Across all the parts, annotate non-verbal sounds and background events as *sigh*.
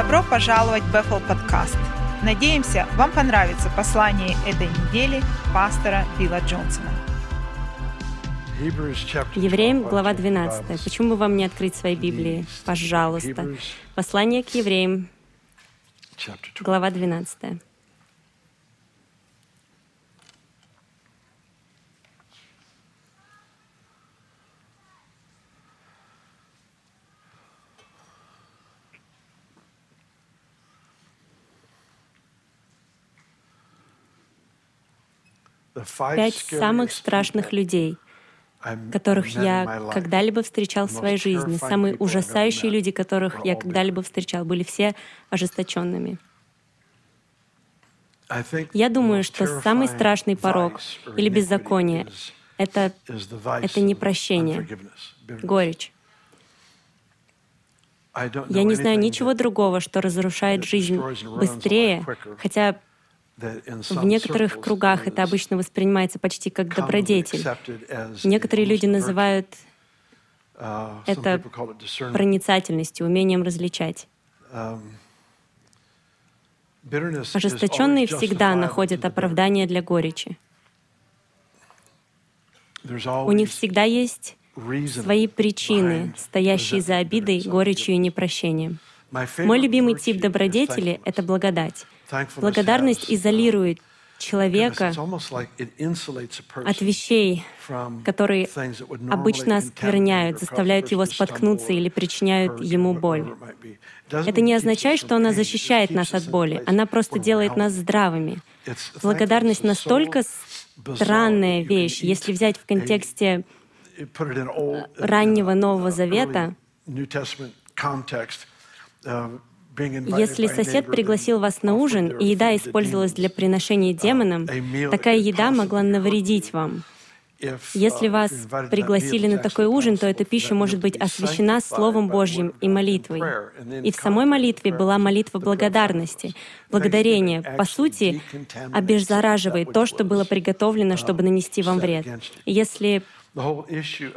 Добро пожаловать в Bethel подкаст. Надеемся, вам понравится послание этой недели пастора Билла Джонсона. Евреям, глава 12. Почему бы вам не открыть свои Библии? Пожалуйста. Послание к евреям, глава 12. Пять самых страшных людей, которых я когда-либо встречал в своей жизни, самые ужасающие люди, которых я когда-либо встречал, были все ожесточенными. Я думаю, что самый страшный порог или беззаконие — это, это непрощение, горечь. Я не знаю ничего другого, что разрушает жизнь быстрее, хотя в некоторых кругах это обычно воспринимается почти как добродетель. Некоторые люди называют uh, это проницательностью, умением различать. Um, Ожесточенные всегда находят оправдание для горечи. У них всегда есть свои причины, стоящие за обидой, горечью и непрощением. Мой любимый тип добродетели — это благодать. Благодарность изолирует человека от вещей, которые обычно оскверняют, заставляют его споткнуться или причиняют ему боль. Это не означает, что она защищает нас от боли, она просто делает нас здравыми. Благодарность настолько странная вещь, если взять в контексте раннего Нового Завета, если сосед пригласил вас на ужин, и еда использовалась для приношения демонам, такая еда могла навредить вам. Если вас пригласили на такой ужин, то эта пища может быть освящена Словом Божьим и молитвой. И в самой молитве была молитва благодарности, благодарение, по сути, обеззараживает то, что было приготовлено, чтобы нанести вам вред. И если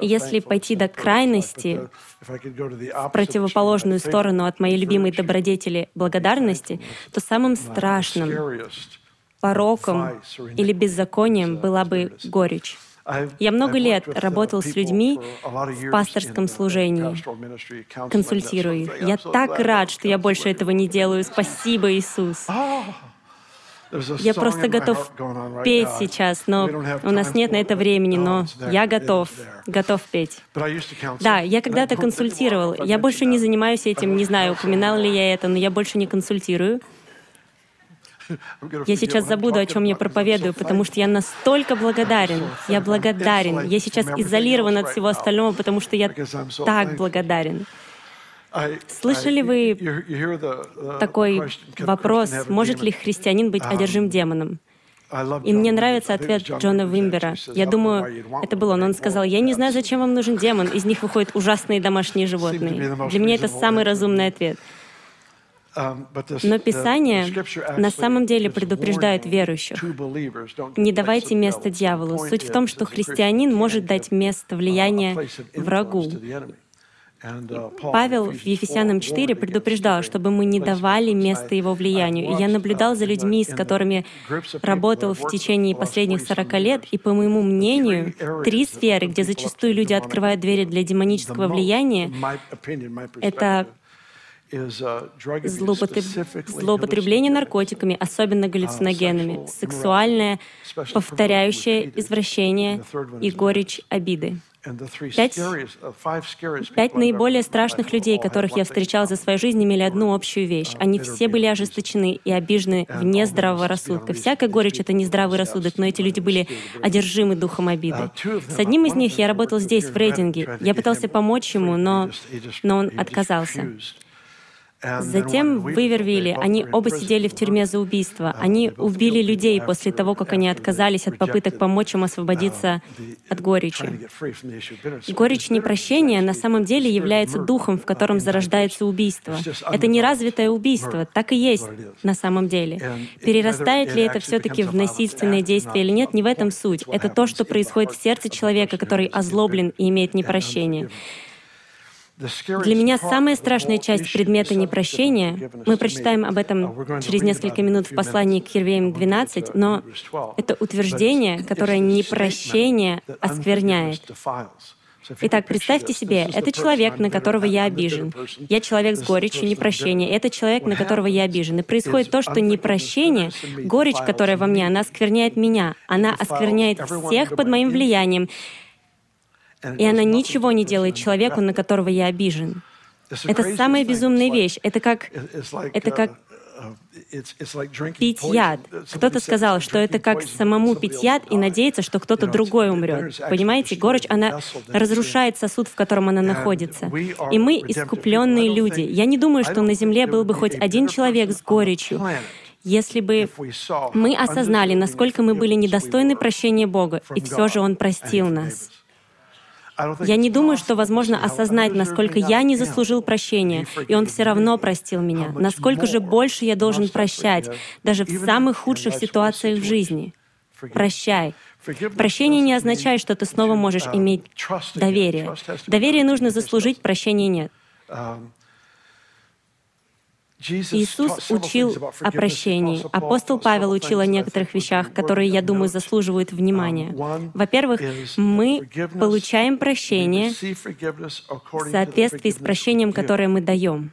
если пойти до крайности, в противоположную сторону от моей любимой добродетели благодарности, то самым страшным пороком или беззаконием была бы горечь. Я много лет работал с людьми в пасторском служении, консультирую их. Я так рад, что я больше этого не делаю. Спасибо, Иисус. Я просто готов петь сейчас, но у нас нет на это времени, но я готов, готов петь. Да, я когда-то консультировал. Я больше не занимаюсь этим, не знаю, упоминал ли я это, но я больше не консультирую. *laughs* Я сейчас забуду, о чем я проповедую, потому что я настолько благодарен. Я благодарен. Я сейчас изолирован от всего остального, потому что я так благодарен. Слышали вы такой вопрос, может ли христианин быть одержим демоном? И мне нравится ответ Джона Вимбера. Я думаю, это был он. Он сказал, я не знаю, зачем вам нужен демон. Из них выходят ужасные домашние животные. Для меня это самый разумный ответ. Но Писание на самом деле предупреждает верующих. Не давайте место дьяволу. Суть в том, что христианин может дать место влияния врагу. Павел в Ефесянам 4 предупреждал, чтобы мы не давали место его влиянию. И я наблюдал за людьми, с которыми работал в течение последних 40 лет, и, по моему мнению, три сферы, где зачастую люди открывают двери для демонического влияния, это злоупотребление наркотиками, особенно галлюциногенами, сексуальное, повторяющее извращение и горечь обиды. Пять, пять наиболее страшных людей, которых я встречал за свою жизнь, имели одну общую вещь. Они все были ожесточены и обижены вне здравого рассудка. Всякая горечь — это не здравый рассудок, но эти люди были одержимы духом обиды. С одним из них я работал здесь, в рейдинге. Я пытался помочь ему, но, но он отказался. Затем в Ивервилле они оба сидели в тюрьме за убийство. Они убили людей после того, как они отказались от попыток помочь им освободиться от горечи. Горечь непрощения на самом деле является духом, в котором зарождается убийство. Это неразвитое убийство, так и есть на самом деле. Перерастает ли это все-таки в насильственное действие или нет, не в этом суть. Это то, что происходит в сердце человека, который озлоблен и имеет непрощение. Для меня самая страшная часть предмета непрощения, мы прочитаем об этом uh, через несколько минут в послании к Хервеям 12, но это утверждение, которое непрощение оскверняет. Итак, представьте себе, это человек, на которого я обижен. Я человек с горечью непрощения. Это человек, на которого я обижен. И происходит то, что непрощение, горечь, которая во мне, она оскверняет меня. Она оскверняет всех под моим влиянием. И она ничего не делает человеку, на которого я обижен. Это самая безумная вещь. Это как, это как пить яд. Кто-то сказал, что это как самому пить яд и надеяться, что кто-то другой умрет. Понимаете, горечь, она разрушает сосуд, в котором она находится. И мы искупленные люди. Я не думаю, что на Земле был бы хоть один человек с горечью, если бы мы осознали, насколько мы были недостойны прощения Бога, и все же Он простил нас. Я не думаю, что возможно осознать, насколько я не заслужил прощения, и Он все равно простил меня. Насколько же больше я должен прощать, даже в самых худших ситуациях в жизни. Прощай. Прощение не означает, что ты снова можешь иметь доверие. Доверие нужно заслужить, прощения нет. Иисус учил о прощении. Апостол Павел учил о некоторых вещах, которые, я думаю, заслуживают внимания. Во-первых, мы получаем прощение в соответствии с прощением, которое мы даем.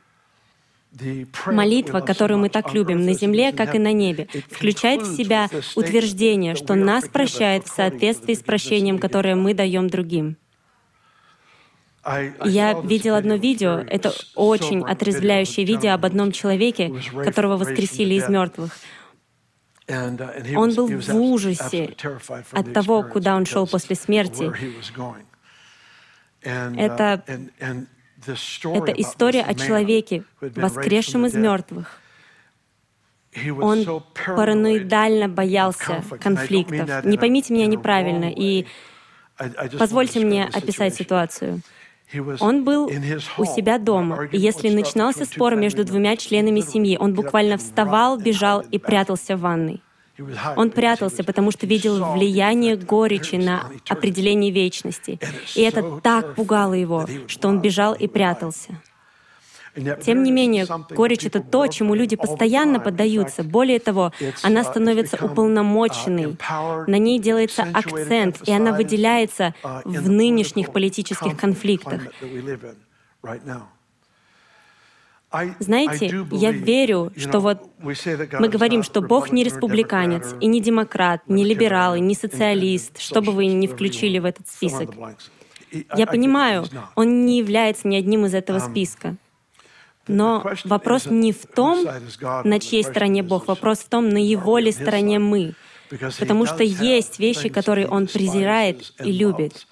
Молитва, которую мы так любим на земле, как и на небе, включает в себя утверждение, что нас прощает в соответствии с прощением, которое мы даем другим. Я видел одно видео, это очень отрезвляющее видео об одном человеке, которого воскресили из мертвых. Он был в ужасе от того, куда он шел после смерти. Это, это история о человеке, воскресшем из мертвых. Он параноидально боялся конфликтов. Не поймите меня неправильно, и позвольте мне описать ситуацию. Он был у себя дома, и если начинался спор между двумя членами семьи, он буквально вставал, бежал и прятался в ванной. Он прятался, потому что видел влияние горечи на определение вечности. И это так пугало его, что он бежал и прятался. Тем не менее, горечь — это то, чему люди постоянно поддаются. Более того, она становится уполномоченной, на ней делается акцент, и она выделяется в нынешних политических конфликтах. Знаете, я верю, что вот мы говорим, что Бог не республиканец, и не демократ, не либерал, и не социалист, что бы вы ни включили в этот список. Я понимаю, он не является ни одним из этого списка. Но вопрос не в том, на чьей стороне Бог, вопрос в том, на его ли стороне мы. Потому что есть вещи, которые он презирает и любит.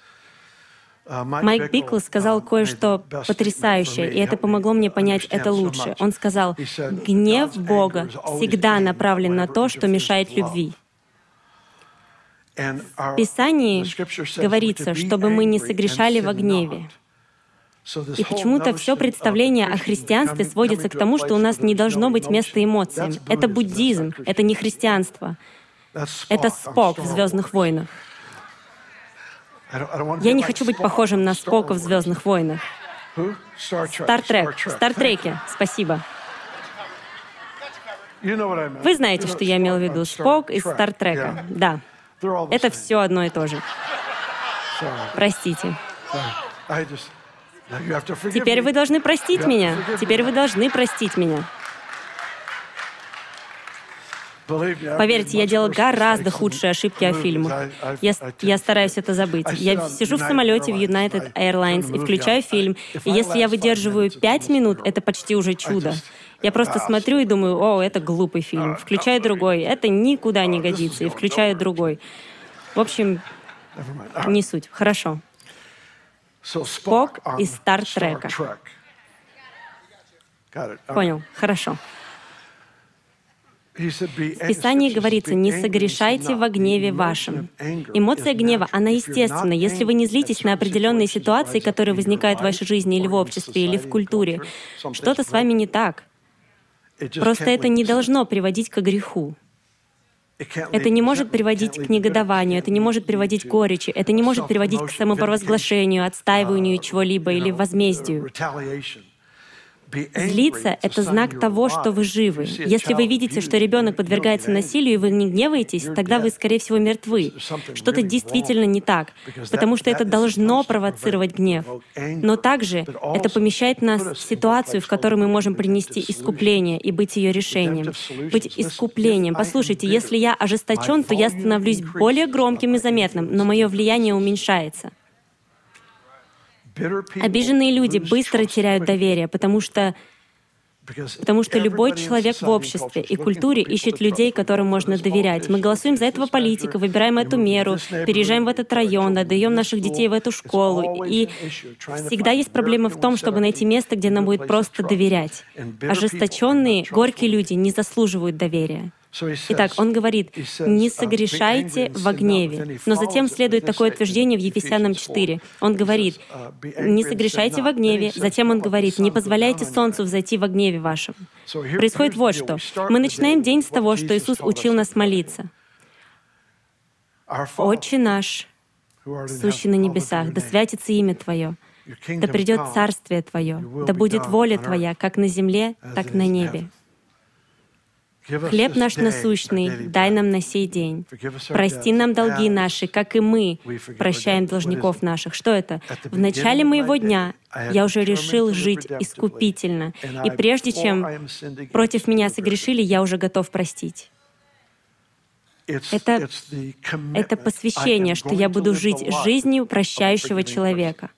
Майк Бикл сказал кое-что потрясающее, и это помогло мне понять это лучше. Он сказал, гнев Бога всегда направлен на то, что мешает любви. В Писании говорится, чтобы мы не согрешали во гневе. И почему-то все представление о христианстве сводится к тому, что у нас не должно быть места эмоциям. Это буддизм, это не христианство. Это Спок в «Звездных войнах». Я не хочу быть похожим на Спока в «Звездных войнах». Стартрек. В Стартреке. Спасибо. Вы знаете, что я имел в виду. Спок из Стартрека. Да. Это все одно и то же. Простите. Теперь вы должны простить меня. Теперь вы должны простить меня. Поверьте, я делал гораздо худшие ошибки о фильмах. Я, я стараюсь это забыть. Я сижу в самолете в United Airlines и включаю фильм, и если я выдерживаю пять минут, это почти уже чудо. Я просто смотрю и думаю, о, это глупый фильм. Включаю другой, это никуда не годится, и включаю другой. В общем, не суть. Хорошо. Спок из Стартрека. Понял, хорошо. В Писании говорится, не согрешайте во гневе вашем. Эмоция гнева, она естественна. Если вы не злитесь на определенные ситуации, которые возникают в вашей жизни или в обществе, или в культуре, что-то с вами не так. Просто это не должно приводить к греху. Это не может приводить к негодованию, это не может приводить к горечи, это не может приводить к самопровозглашению, отстаиванию чего-либо или возмездию. Злиться — это знак того, что вы живы. Если вы видите, что ребенок подвергается насилию, и вы не гневаетесь, тогда вы, скорее всего, мертвы. Что-то действительно не так, потому что это должно провоцировать гнев. Но также это помещает нас в ситуацию, в которой мы можем принести искупление и быть ее решением. Быть искуплением. Послушайте, если я ожесточен, то я становлюсь более громким и заметным, но мое влияние уменьшается. Обиженные люди быстро теряют доверие, потому что Потому что любой человек в обществе и культуре ищет людей, которым можно доверять. Мы голосуем за этого политика, выбираем эту меру, переезжаем в этот район, отдаем наших детей в эту школу. И всегда есть проблема в том, чтобы найти место, где нам будет просто доверять. Ожесточенные, горькие люди не заслуживают доверия. Итак, он говорит, не согрешайте во гневе. Но затем следует такое утверждение в Ефесянам 4. Он говорит, не согрешайте во гневе. Затем он говорит, не позволяйте солнцу взойти во гневе вашем. Происходит вот что. Мы начинаем день с того, что Иисус учил нас молиться. «Отче наш, сущий на небесах, да святится имя Твое, да придет Царствие Твое, да будет воля Твоя, как на земле, так на небе. Хлеб наш насущный дай нам на сей день. Прости нам долги наши, как и мы прощаем должников наших. Что это? В начале моего дня я уже решил жить искупительно. И прежде чем против меня согрешили, я уже готов простить. Это, это посвящение, что я буду жить жизнью прощающего человека.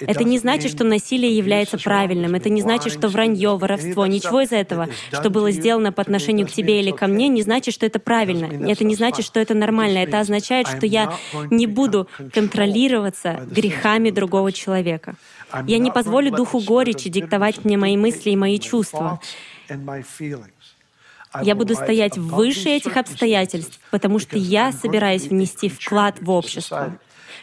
Это не значит, что насилие является правильным. Это не значит, что вранье, воровство, ничего из этого, что было сделано по отношению к тебе или ко мне, не значит, что это правильно. Это не значит, что это нормально. Это означает, что я не буду контролироваться грехами другого человека. Я не позволю духу горечи диктовать мне мои мысли и мои чувства. Я буду стоять выше этих обстоятельств, потому что я собираюсь внести вклад в общество.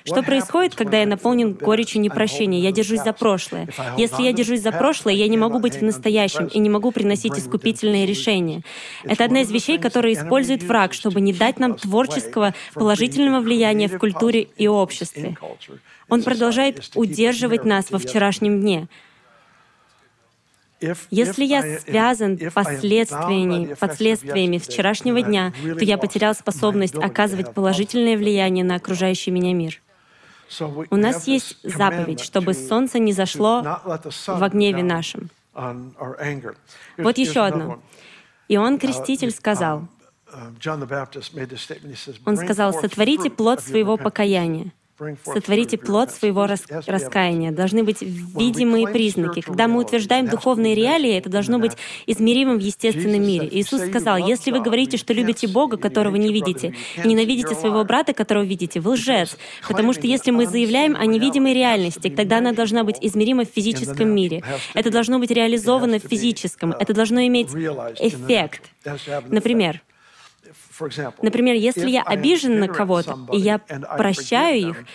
Что происходит, когда я наполнен горечью непрощения? Я держусь за прошлое. Если я держусь за прошлое, я не могу быть в настоящем и не могу приносить искупительные решения. Это одна из вещей, которые использует враг, чтобы не дать нам творческого положительного влияния в культуре и обществе. Он продолжает удерживать нас во вчерашнем дне. Если я связан последствиями, последствиями вчерашнего дня, то я потерял способность оказывать положительное влияние на окружающий меня мир. У нас есть заповедь, чтобы солнце не зашло в гневе нашем. Вот еще одно. Иоанн Креститель сказал, он сказал, «Сотворите плод своего покаяния». Сотворите плод своего рас раскаяния. Должны быть видимые признаки. Когда мы утверждаем духовные реалии, это должно быть измеримым в естественном мире. Иисус сказал, если вы говорите, что любите Бога, которого не видите, и ненавидите своего брата, которого видите, вы лжец. Потому что если мы заявляем о невидимой реальности, тогда она должна быть измерима в физическом мире. Это должно быть реализовано в физическом. Это должно иметь эффект. Например, Например, если я обижен на кого-то, и я прощаю их,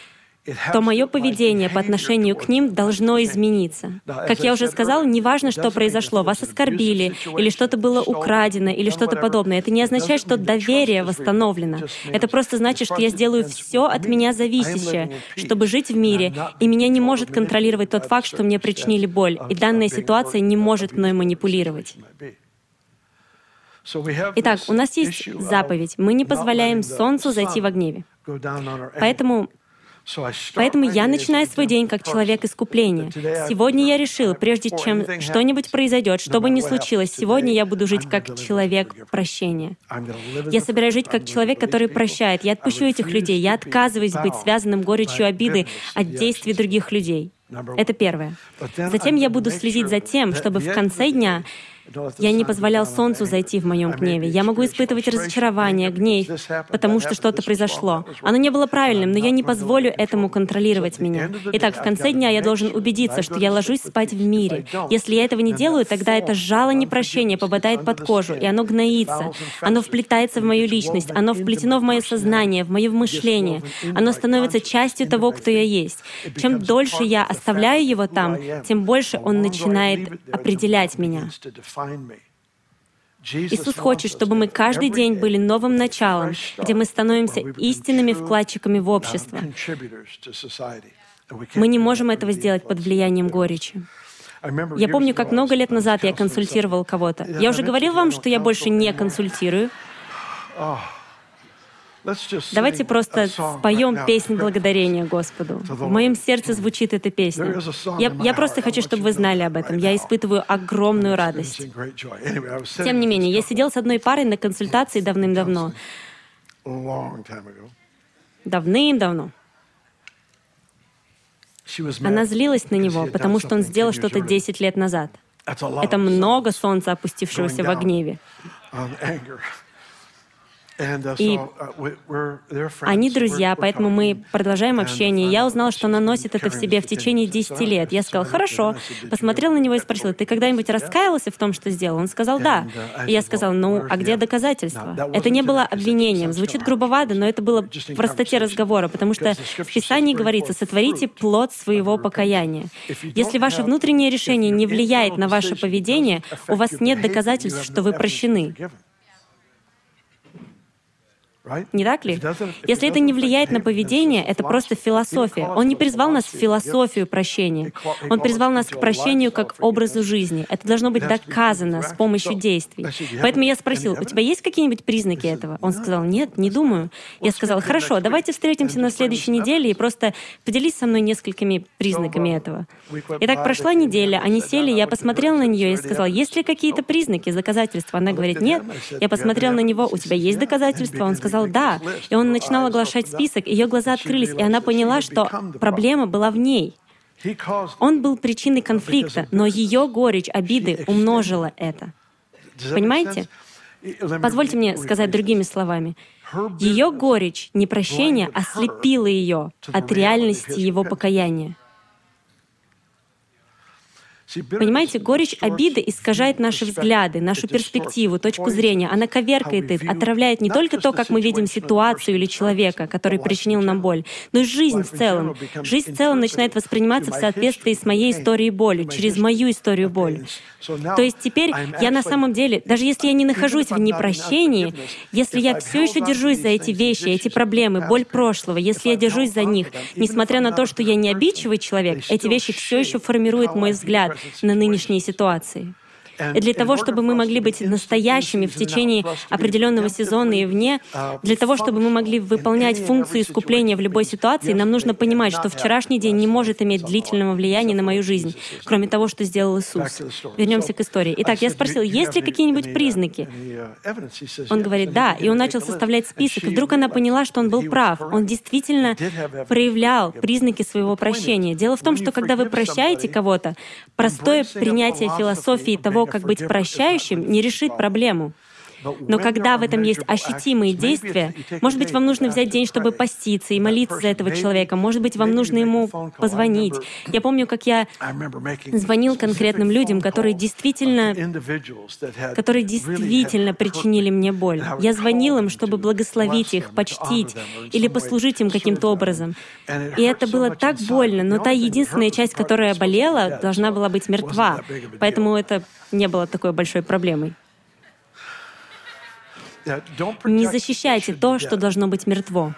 то мое поведение по отношению к ним должно измениться. Как я уже сказал, неважно, что произошло, вас оскорбили, или что-то было украдено, или что-то подобное. Это не означает, что доверие восстановлено. Это просто значит, что я сделаю все от меня зависящее, чтобы жить в мире, и меня не может контролировать тот факт, что мне причинили боль, и данная ситуация не может мной манипулировать. Итак, у нас есть заповедь. Мы не позволяем солнцу зайти во гневе. Поэтому Поэтому я начинаю свой день как человек искупления. Сегодня я решил, прежде чем что-нибудь произойдет, что бы ни случилось, сегодня я буду жить как человек прощения. Я собираюсь жить как человек, который прощает. Я отпущу этих людей. Я отказываюсь быть связанным горечью обиды от действий других людей. Это первое. Затем я буду следить за тем, чтобы в конце дня я не позволял солнцу зайти в моем гневе. Я могу испытывать разочарование, гнев, потому что что-то произошло. Оно не было правильным, но я не позволю этому контролировать меня. Итак, в конце дня я должен убедиться, что я ложусь спать в мире. Если я этого не делаю, тогда это жало непрощения попадает под кожу, и оно гноится. Оно вплетается в мою личность, оно вплетено в мое сознание, в мое мышление. Оно становится частью того, кто я есть. Чем дольше я оставляю его там, тем больше он начинает определять меня. Иисус хочет, чтобы мы каждый день были новым началом, где мы становимся истинными вкладчиками в общество. Мы не можем этого сделать под влиянием горечи. Я помню, как много лет назад я консультировал кого-то. Я уже говорил вам, что я больше не консультирую. Давайте просто споем песнь благодарения Господу. В моем сердце звучит эта песня. Я, я просто хочу, чтобы вы знали об этом. Я испытываю огромную радость. Тем не менее, я сидел с одной парой на консультации давным-давно. Давным-давно. Она злилась на него, потому что он сделал что-то 10 лет назад. Это много солнца, опустившегося во гневе. Uh, И uh, они друзья, поэтому мы продолжаем общение. Я узнала, что она носит это в себе в течение 10 лет. Я сказала, хорошо. Посмотрел на него и спросил, ты когда-нибудь раскаялся в том, что сделал? Он сказал, да. Uh, И я сказала, ну, а где доказательства? Это не было обвинением. Звучит грубовато, но это было в простоте разговора, потому что в Писании говорится, сотворите плод своего покаяния. Если ваше внутреннее решение не влияет на ваше поведение, у вас нет доказательств, что вы прощены. Не так ли? Если это не влияет на поведение, это просто философия. Он не призвал нас в философию прощения. Он призвал нас к прощению как образу жизни. Это должно быть доказано с помощью действий. Поэтому я спросил, у тебя есть какие-нибудь признаки этого? Он сказал, нет, не думаю. Я сказал, хорошо, давайте встретимся на следующей неделе и просто поделись со мной несколькими признаками этого. И так прошла неделя, они сели, я посмотрел на нее и сказал, есть ли какие-то признаки, доказательства? Она говорит, нет. Я посмотрел на него, у тебя есть доказательства? Он сказал, сказал «да». И он начинал оглашать список, ее глаза открылись, и она поняла, что проблема была в ней. Он был причиной конфликта, но ее горечь, обиды умножила это. Понимаете? Позвольте мне сказать другими словами. Ее горечь, непрощение ослепило ее от реальности его покаяния. Понимаете, горечь обиды искажает наши взгляды, нашу перспективу, точку зрения. Она коверкает их, отравляет не только то, как мы видим ситуацию или человека, который причинил нам боль, но и жизнь в целом. Жизнь в целом начинает восприниматься в соответствии с моей историей боли, через мою историю боли. То есть теперь я на самом деле, даже если я не нахожусь в непрощении, если я все еще держусь за эти вещи, эти проблемы, боль прошлого, если я держусь за них, несмотря на то, что я не обидчивый человек, эти вещи все еще формируют мой взгляд на нынешние ситуации. И для того, чтобы мы могли быть настоящими в течение определенного сезона и вне, для того, чтобы мы могли выполнять функцию искупления в любой ситуации, нам нужно понимать, что вчерашний день не может иметь длительного влияния на мою жизнь, кроме того, что сделал Иисус. Вернемся к истории. Итак, я спросил, есть ли какие-нибудь признаки? Он говорит, да, и он начал составлять список, и вдруг она поняла, что он был прав. Он действительно проявлял признаки своего прощения. Дело в том, что когда вы прощаете кого-то, простое принятие философии того, как быть прощающим, не решит проблему. Но когда в этом есть ощутимые действия, может быть, вам нужно взять день, чтобы поститься и молиться за этого человека, может быть, вам нужно ему позвонить. Я помню, как я звонил конкретным людям, которые действительно, которые действительно причинили мне боль. Я звонил им, чтобы благословить их, почтить или послужить им каким-то образом. И это было так больно, но та единственная часть, которая болела, должна была быть мертва. Поэтому это не было такой большой проблемой. Не защищайте то, что должно быть мертво.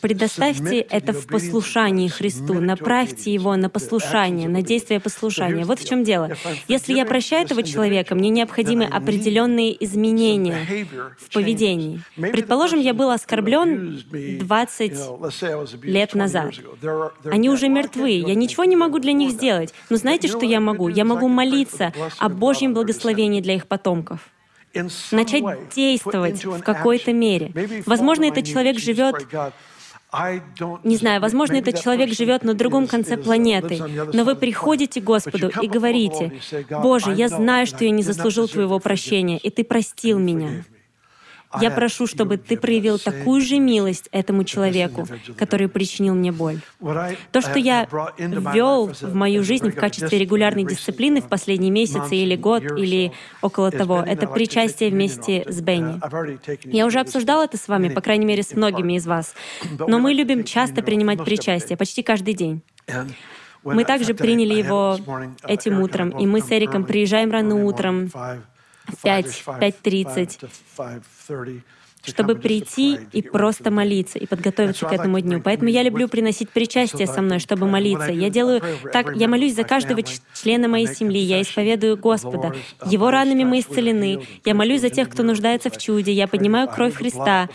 Предоставьте это в послушании Христу, направьте его на послушание, на действие послушания. Вот в чем дело. Если я прощаю этого человека, мне необходимы определенные изменения в поведении. Предположим, я был оскорблен 20 лет назад. Они уже мертвы, я ничего не могу для них сделать. Но знаете, что я могу? Я могу молиться о Божьем благословении для их потомков начать действовать в какой-то мере. Возможно, этот человек живет не знаю, возможно, этот человек живет на другом конце планеты, но вы приходите к Господу и говорите, «Боже, я знаю, что я не заслужил Твоего прощения, и Ты простил меня. Я прошу, чтобы ты проявил такую же милость этому человеку, который причинил мне боль. То, что я ввел в мою жизнь в качестве регулярной дисциплины в последние месяцы или год, или около того, это причастие вместе с Бенни. Я уже обсуждал это с вами, по крайней мере, с многими из вас. Но мы любим часто принимать причастие, почти каждый день. Мы также приняли его этим утром, и мы с Эриком приезжаем рано утром, 5, 5.30, чтобы прийти и просто молиться и подготовиться к этому дню. Поэтому я люблю приносить причастие со мной, чтобы молиться. Я делаю так, я молюсь за каждого члена моей семьи, я исповедую Господа. Его ранами мы исцелены. Я молюсь за тех, кто нуждается в чуде. Я поднимаю кровь Христа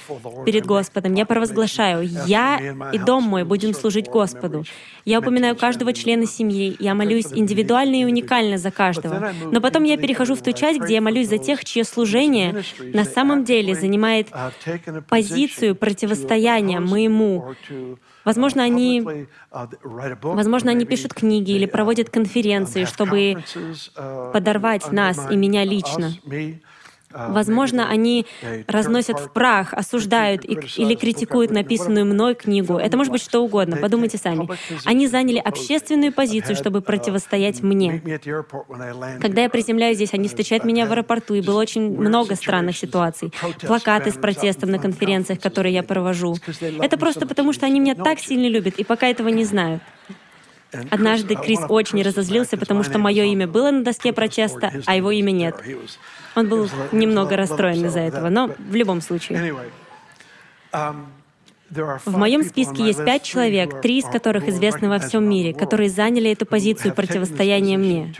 перед Господом. Я провозглашаю, я и дом мой будем служить Господу. Я упоминаю каждого члена семьи. Я молюсь индивидуально и уникально за каждого. Но потом я перехожу в ту часть, где я молюсь за тех, чье служение на самом деле занимает позицию противостояния моему. Возможно, они, возможно, они пишут книги или проводят конференции, чтобы подорвать нас и меня лично. А, Возможно, они разносят в прах, осуждают или критикуют написанную мной книгу. Это может быть что угодно. Подумайте сами. Они заняли общественную позицию, чтобы противостоять мне. Когда я приземляюсь здесь, они встречают меня в аэропорту, и было очень много странных ситуаций. Плакаты с протестом на конференциях, которые я провожу. Это просто потому, что они меня так сильно любят, и пока этого не знают. Однажды Крис очень разозлился, потому что мое имя было на доске протеста, а его имя нет. Он был немного расстроен из-за этого, но в любом случае. В моем списке есть пять человек, три из которых известны во всем мире, которые заняли эту позицию противостояния мне.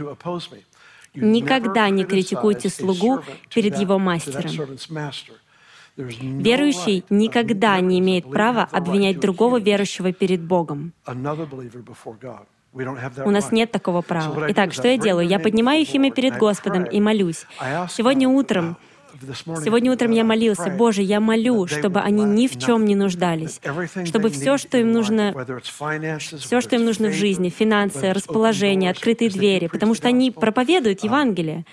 Никогда не критикуйте слугу перед его мастером. Верующий никогда не имеет права обвинять другого верующего перед Богом. У нас нет такого права. Итак, что я делаю? Я поднимаю их имя перед Господом и молюсь. Сегодня утром Сегодня утром я молился, Боже, я молю, чтобы они ни в чем не нуждались, чтобы все, что им нужно, все, что им нужно в жизни, финансы, расположение, открытые двери, потому что они проповедуют Евангелие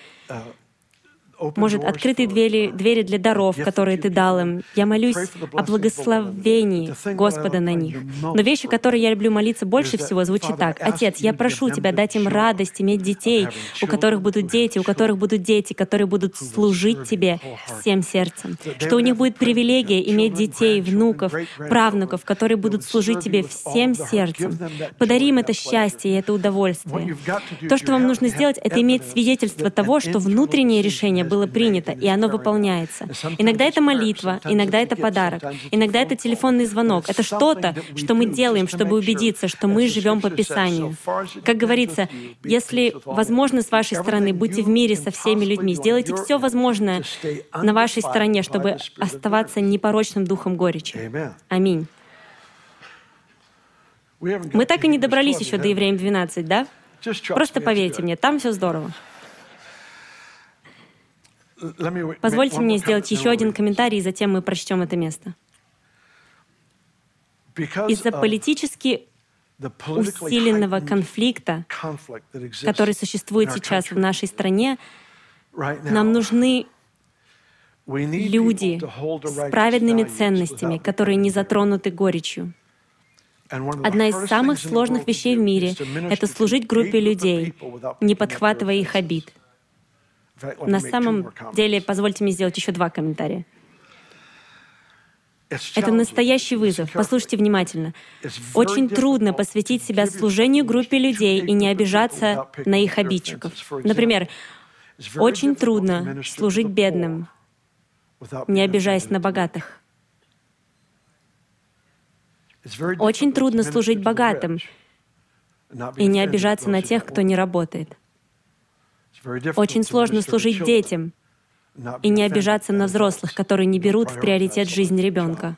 может, открытые двери, двери для даров, которые Ты дал им. Я молюсь о благословении Господа на них. Но вещи, которые я люблю молиться больше всего, звучит так. «Отец, я прошу Тебя дать им радость, иметь детей, у которых будут дети, у которых будут дети, которые будут служить Тебе всем сердцем. Что у них будет привилегия иметь детей, внуков, правнуков, которые будут служить Тебе всем сердцем. Подари им это счастье и это удовольствие. То, что вам нужно сделать, это иметь свидетельство того, что внутреннее решение было принято, и оно выполняется. Иногда это молитва, иногда это подарок, иногда это телефонный звонок. Это что-то, что мы делаем, чтобы убедиться, что мы живем по Писанию. Как говорится, если возможно с вашей стороны, будьте в мире со всеми людьми, сделайте все возможное на вашей стороне, чтобы оставаться непорочным духом горечи. Аминь. Мы так и не добрались еще до Евреям 12, да? Просто поверьте мне, там все здорово. Позвольте мне сделать еще один комментарий, и затем мы прочтем это место. Из-за политически усиленного конфликта, который существует сейчас в нашей стране, нам нужны люди с праведными ценностями, которые не затронуты горечью. Одна из самых сложных вещей в мире — это служить группе людей, не подхватывая их обид — на самом деле, позвольте мне сделать еще два комментария. Это настоящий вызов. Послушайте внимательно. Очень трудно посвятить себя служению группе людей и не обижаться на их обидчиков. Например, очень трудно служить бедным, не обижаясь на богатых. Очень трудно служить богатым и не обижаться на тех, кто не работает. Очень сложно служить детям и не обижаться на взрослых, которые не берут в приоритет жизнь ребенка.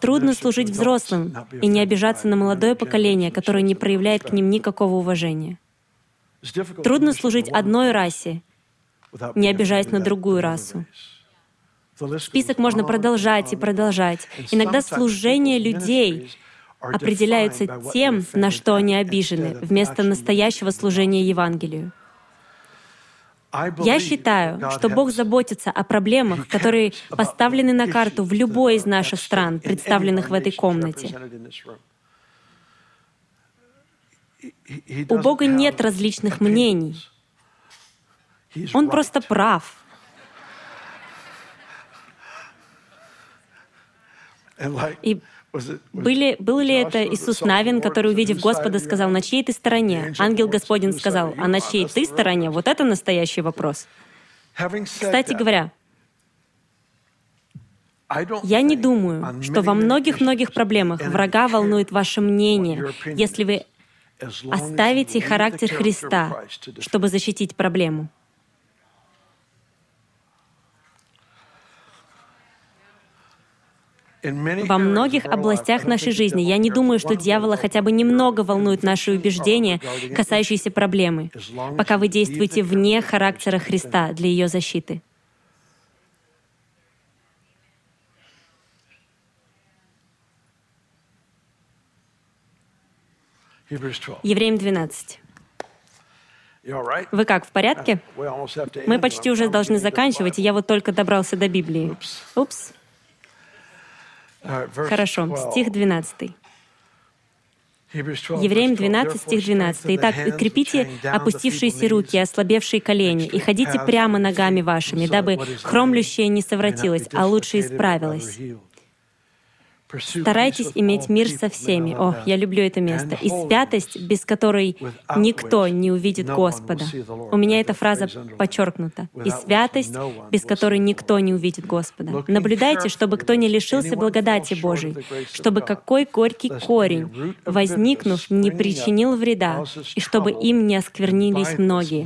Трудно служить взрослым и не обижаться на молодое поколение, которое не проявляет к ним никакого уважения. Трудно служить одной расе, не обижаясь на другую расу. Список можно продолжать и продолжать. Иногда служение людей определяются тем, на что они обижены, вместо настоящего служения Евангелию. Я считаю, что Бог заботится о проблемах, которые поставлены на карту в любой из наших стран, представленных в этой комнате. У Бога нет различных мнений. Он просто прав. И Были, был ли это Иисус Навин, который, увидев Господа, сказал, на чьей ты стороне? Ангел Господень сказал, а на чьей ты стороне? Вот это настоящий вопрос. Кстати говоря, я не думаю, что во многих-многих проблемах врага волнует ваше мнение, если вы оставите характер Христа, чтобы защитить проблему. Во многих областях нашей жизни я не думаю, что дьявола хотя бы немного волнует наши убеждения, касающиеся проблемы, пока вы действуете вне характера Христа для ее защиты. Евреям 12. Вы как, в порядке? Мы почти уже должны заканчивать, и я вот только добрался до Библии. Упс. Хорошо, стих 12. Евреям 12, стих 12. «Итак, крепите опустившиеся руки, ослабевшие колени, и ходите прямо ногами вашими, дабы хромлющее не совратилось, а лучше исправилось. Старайтесь иметь мир со всеми. О, я люблю это место. И святость, без которой никто не увидит Господа. У меня эта фраза подчеркнута. И святость, без которой никто не увидит Господа. Наблюдайте, чтобы кто не лишился благодати Божией, чтобы какой горький корень, возникнув, не причинил вреда, и чтобы им не осквернились многие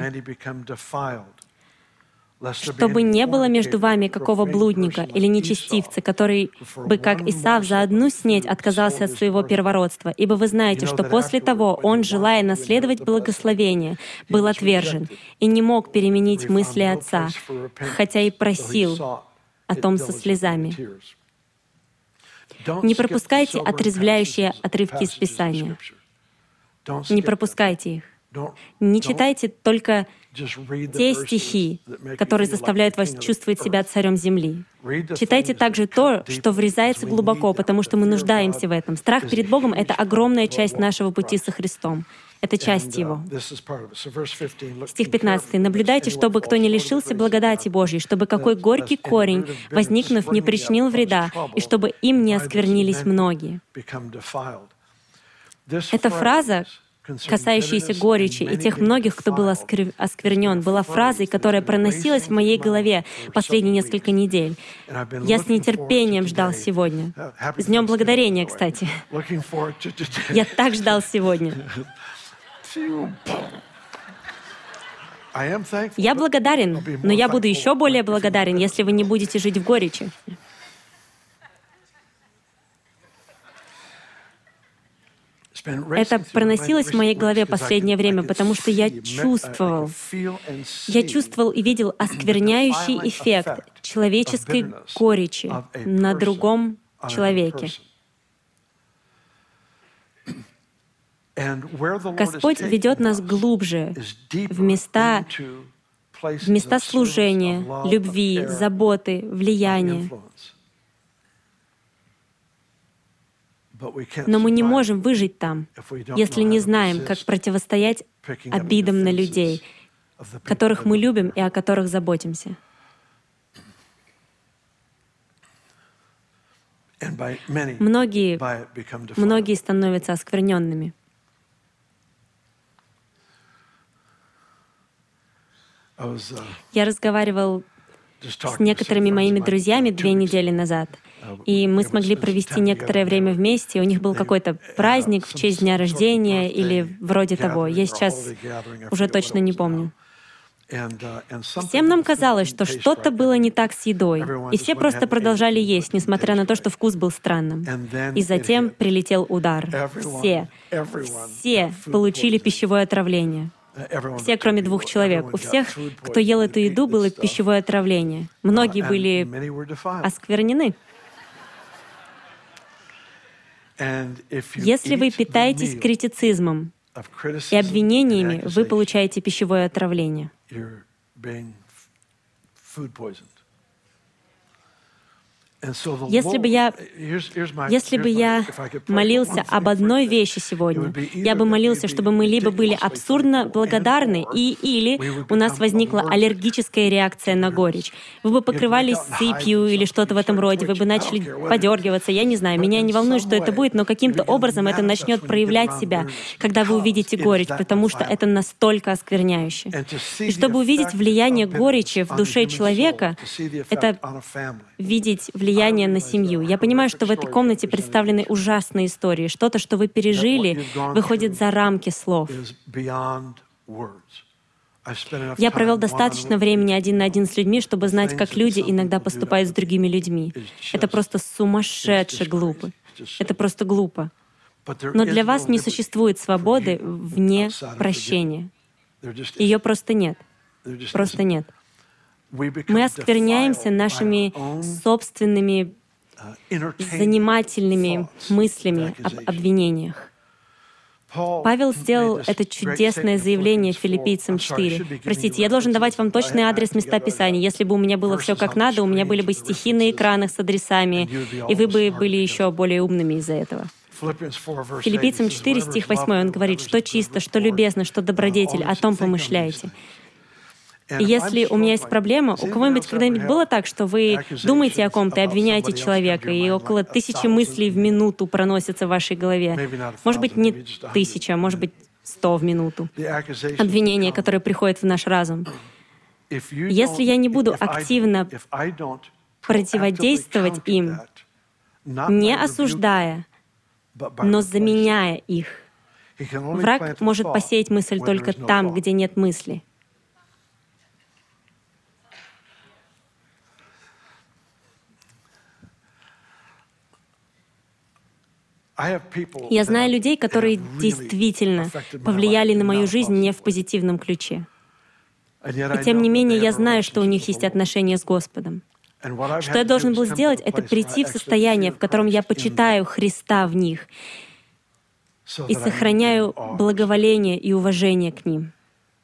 чтобы не было между вами какого блудника или нечестивца, который бы, как Исав, за одну снеть отказался от своего первородства, ибо вы знаете, что после того он, желая наследовать благословение, был отвержен и не мог переменить мысли отца, хотя и просил о том со слезами. Не пропускайте отрезвляющие отрывки из Писания. Не пропускайте их. Не читайте только те стихи, которые заставляют вас чувствовать себя царем земли. Читайте также то, что врезается глубоко, потому что мы нуждаемся в этом. Страх перед Богом — это огромная часть нашего пути со Христом. Это часть его. Стих 15. «Наблюдайте, чтобы кто не лишился благодати Божьей, чтобы какой горький корень, возникнув, не причинил вреда, и чтобы им не осквернились многие». Эта фраза, касающаяся горечи и тех многих, кто был осквернен, была фразой, которая проносилась в моей голове последние несколько недель. Я с нетерпением ждал сегодня. С Днем Благодарения, кстати. Я так ждал сегодня. Я благодарен, но я буду еще более благодарен, если вы не будете жить в горечи. Это проносилось в моей голове последнее время, потому что я чувствовал, я чувствовал и видел оскверняющий эффект человеческой горечи на другом человеке. Господь ведет нас глубже в места, в места служения, любви, заботы, влияния. Но мы не можем выжить там, если не знаем, как противостоять обидам на людей, которых мы любим и о которых заботимся. Многие, многие становятся оскверненными. Uh, Я разговаривал с некоторыми моими друзьями две недели назад — и мы смогли провести некоторое время вместе. У них был какой-то праздник в честь дня рождения или вроде того. Я сейчас уже точно не помню. Всем нам казалось, что что-то было не так с едой, и все просто продолжали есть, несмотря на то, что вкус был странным. И затем прилетел удар. Все, все получили пищевое отравление. Все, кроме двух человек. У всех, кто ел эту еду, было пищевое отравление. Многие были осквернены. Если вы питаетесь критицизмом и обвинениями, вы получаете пищевое отравление. Если бы я, если бы я молился об одной вещи сегодня, я бы молился, чтобы мы либо были абсурдно благодарны, и или у нас возникла аллергическая реакция на горечь. Вы бы покрывались сыпью или что-то в этом роде, вы бы начали подергиваться, я не знаю, меня не волнует, что это будет, но каким-то образом это начнет проявлять себя, когда вы увидите горечь, потому что это настолько оскверняюще. И чтобы увидеть влияние горечи в душе человека, это видеть влияние на семью. Я понимаю, что в этой комнате представлены ужасные истории. Что-то, что вы пережили, выходит за рамки слов. Я провел достаточно времени один на один с людьми, чтобы знать, как люди иногда поступают с другими людьми. Это просто сумасшедше глупо. Это просто глупо. Но для вас не существует свободы вне прощения. Ее просто нет. Просто нет. Мы оскверняемся нашими собственными занимательными мыслями об обвинениях. Павел сделал это чудесное заявление филиппийцам 4. Простите, я должен давать вам точный адрес места Писания. Если бы у меня было все как надо, у меня были бы стихи на экранах с адресами, и вы бы были еще более умными из-за этого. Филиппийцам 4, стих 8, он говорит, что чисто, что любезно, что добродетель, о том помышляйте. И если у меня есть проблема, у кого-нибудь когда-нибудь было так, что вы думаете о ком-то и обвиняете человека, и около тысячи мыслей в минуту проносятся в вашей голове? Может быть, не тысяча, может быть, сто в минуту. Обвинения, которые приходят в наш разум. Если я не буду активно противодействовать им, не осуждая, но заменяя их, враг может посеять мысль только там, где нет мысли. Я знаю людей, которые действительно повлияли на мою жизнь не в позитивном ключе. И тем не менее, я знаю, что у них есть отношения с Господом. Что я должен был сделать, это прийти в состояние, в котором я почитаю Христа в них и сохраняю благоволение и уважение к ним.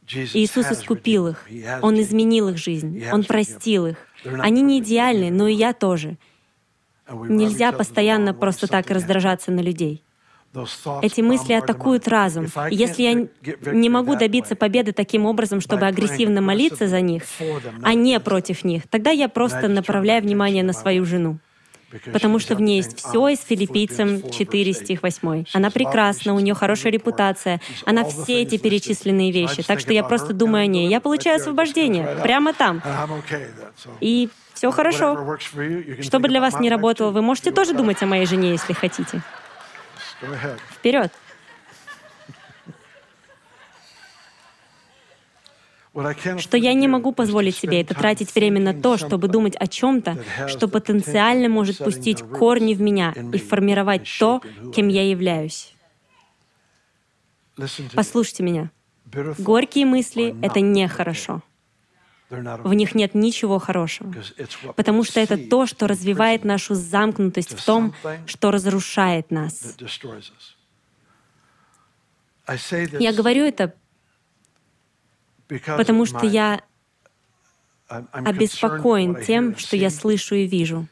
Иисус искупил их, Он изменил их жизнь, Он простил их. Они не идеальны, но и я тоже — Нельзя постоянно просто так раздражаться на людей. Эти мысли атакуют разум. Если я не могу добиться победы таким образом, чтобы агрессивно молиться за них, а не против них, тогда я просто направляю внимание на свою жену. Потому что в ней есть все из филиппийцам 4 стих 8. Она прекрасна, у нее хорошая репутация, она все эти перечисленные вещи. Так что я просто думаю о ней. Я получаю освобождение прямо там. И все хорошо. Что бы для вас не работало, вы можете тоже думать о моей жене, если хотите. Вперед. Что я не могу позволить себе, это тратить время на то, чтобы думать о чем-то, что потенциально может пустить корни в меня и формировать то, кем я являюсь. Послушайте меня. Горькие мысли — это нехорошо. В них нет ничего хорошего, потому что это то, что развивает нашу замкнутость в том, что разрушает нас. Я говорю это, потому что я обеспокоен тем, что я слышу и вижу.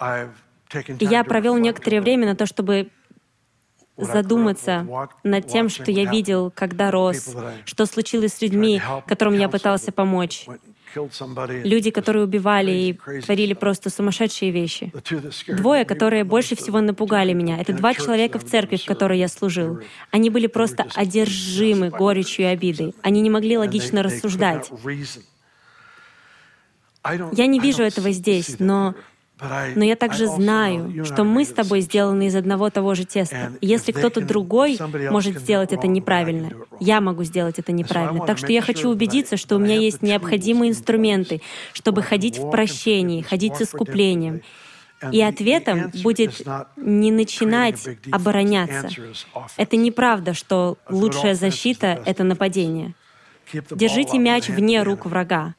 И я провел некоторое время на то, чтобы задуматься над тем, что я видел, когда рос, что случилось с людьми, которым я пытался помочь. Люди, которые убивали и творили просто сумасшедшие вещи. Двое, которые больше всего напугали меня, это два человека в церкви, в которой я служил. Они были просто одержимы горечью и обидой. Они не могли логично рассуждать. Я не вижу этого здесь, но но я также знаю, что мы с тобой сделаны из одного того же теста. И если кто-то другой может сделать это неправильно, я могу сделать это неправильно. Так что я хочу убедиться, что у меня есть необходимые инструменты, чтобы ходить в прощении, ходить с искуплением. И ответом будет не начинать обороняться. Это неправда, что лучшая защита — это нападение. Держите мяч вне рук врага.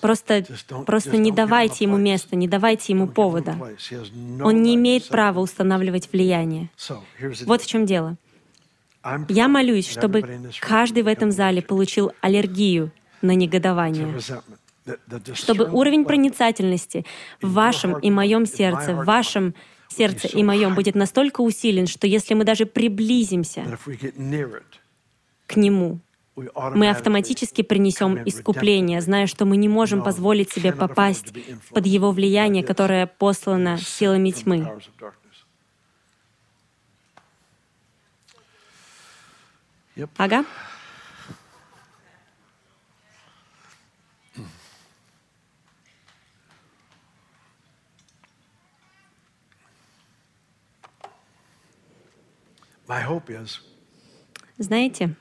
Просто, просто не давайте ему места, не давайте ему повода. Он не имеет права устанавливать влияние. Вот в чем дело. Я молюсь, чтобы каждый в этом зале получил аллергию на негодование. чтобы уровень проницательности в вашем и моем сердце, в вашем сердце и моем будет настолько усилен, что если мы даже приблизимся к Нему, мы автоматически принесем искупление, зная, что мы не можем позволить себе попасть под Его влияние, которое послано силами тьмы. Ага. Знаете,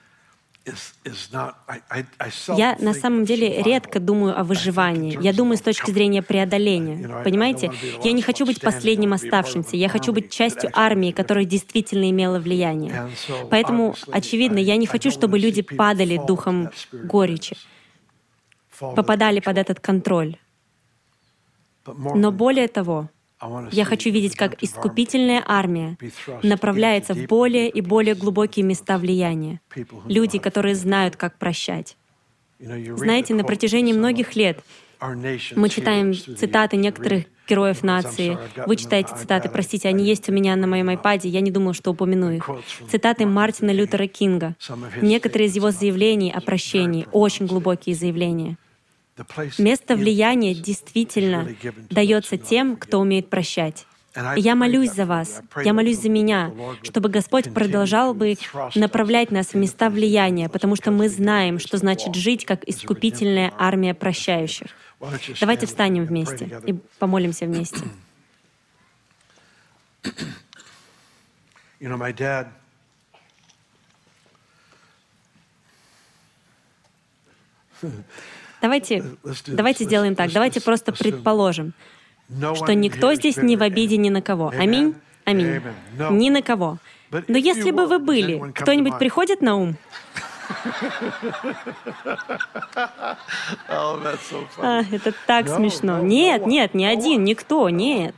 я на самом деле редко думаю о выживании. Я думаю с точки зрения преодоления. Понимаете? Я не хочу быть последним оставшимся. Я хочу быть частью армии, которая действительно имела влияние. Поэтому, очевидно, я не хочу, чтобы люди падали духом горечи, попадали под этот контроль. Но более того, я хочу видеть, как искупительная армия направляется в более и более глубокие места влияния. Люди, которые знают, как прощать. Знаете, на протяжении многих лет мы читаем цитаты некоторых героев нации. Вы читаете цитаты, простите, они есть у меня на моем айпаде, я не думал, что упомяну их. Цитаты Мартина Лютера Кинга. Некоторые из его заявлений о прощении, очень глубокие заявления — Место влияния действительно дается тем, кто умеет прощать. И я молюсь за вас, я молюсь за меня, чтобы Господь продолжал бы направлять нас в места влияния, потому что мы знаем, что значит жить как искупительная армия прощающих. Давайте встанем вместе и помолимся вместе. *clears throat* You know, my dad *laughs* Давайте, давайте сделаем так. Давайте просто предположим, что никто здесь не в обиде ни на кого. Аминь? Аминь. Ни на кого. Но если бы вы были, кто-нибудь приходит на ум? *laughs* А, это так смешно. Нет, нет, ни один, никто, нет.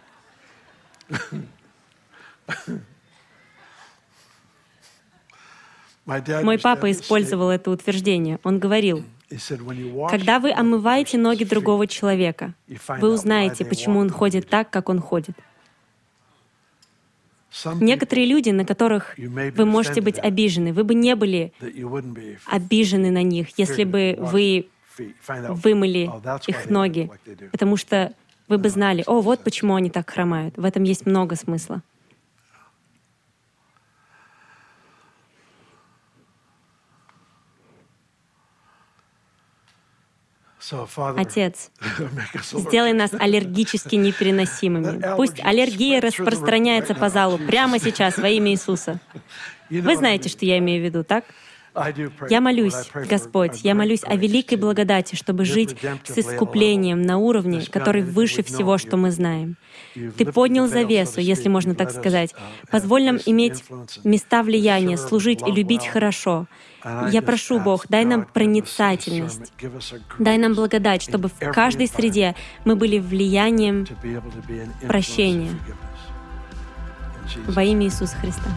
Мой папа использовал это утверждение. Он говорил, когда вы омываете ноги другого человека, вы узнаете, почему он ходит так, как он ходит. Некоторые люди, на которых вы можете быть обижены, вы бы не были обижены на них, если бы вы вымыли их ноги, потому что вы бы знали, о, вот почему они так хромают. В этом есть много смысла. Отец, *laughs* сделай нас *laughs* аллергически непереносимыми. Пусть аллергия распространяется по залу прямо сейчас во имя Иисуса. *laughs* Вы знаете, что я имею в виду, так? Я молюсь, Господь, я молюсь о великой благодати, чтобы жить с искуплением на уровне, который выше всего, что мы знаем. Ты поднял завесу, если можно так сказать. Позволь нам иметь места влияния, служить и любить хорошо. Я прошу, Бог, дай нам проницательность, дай нам благодать, чтобы в каждой среде мы были влиянием прощения. Во имя Иисуса Христа.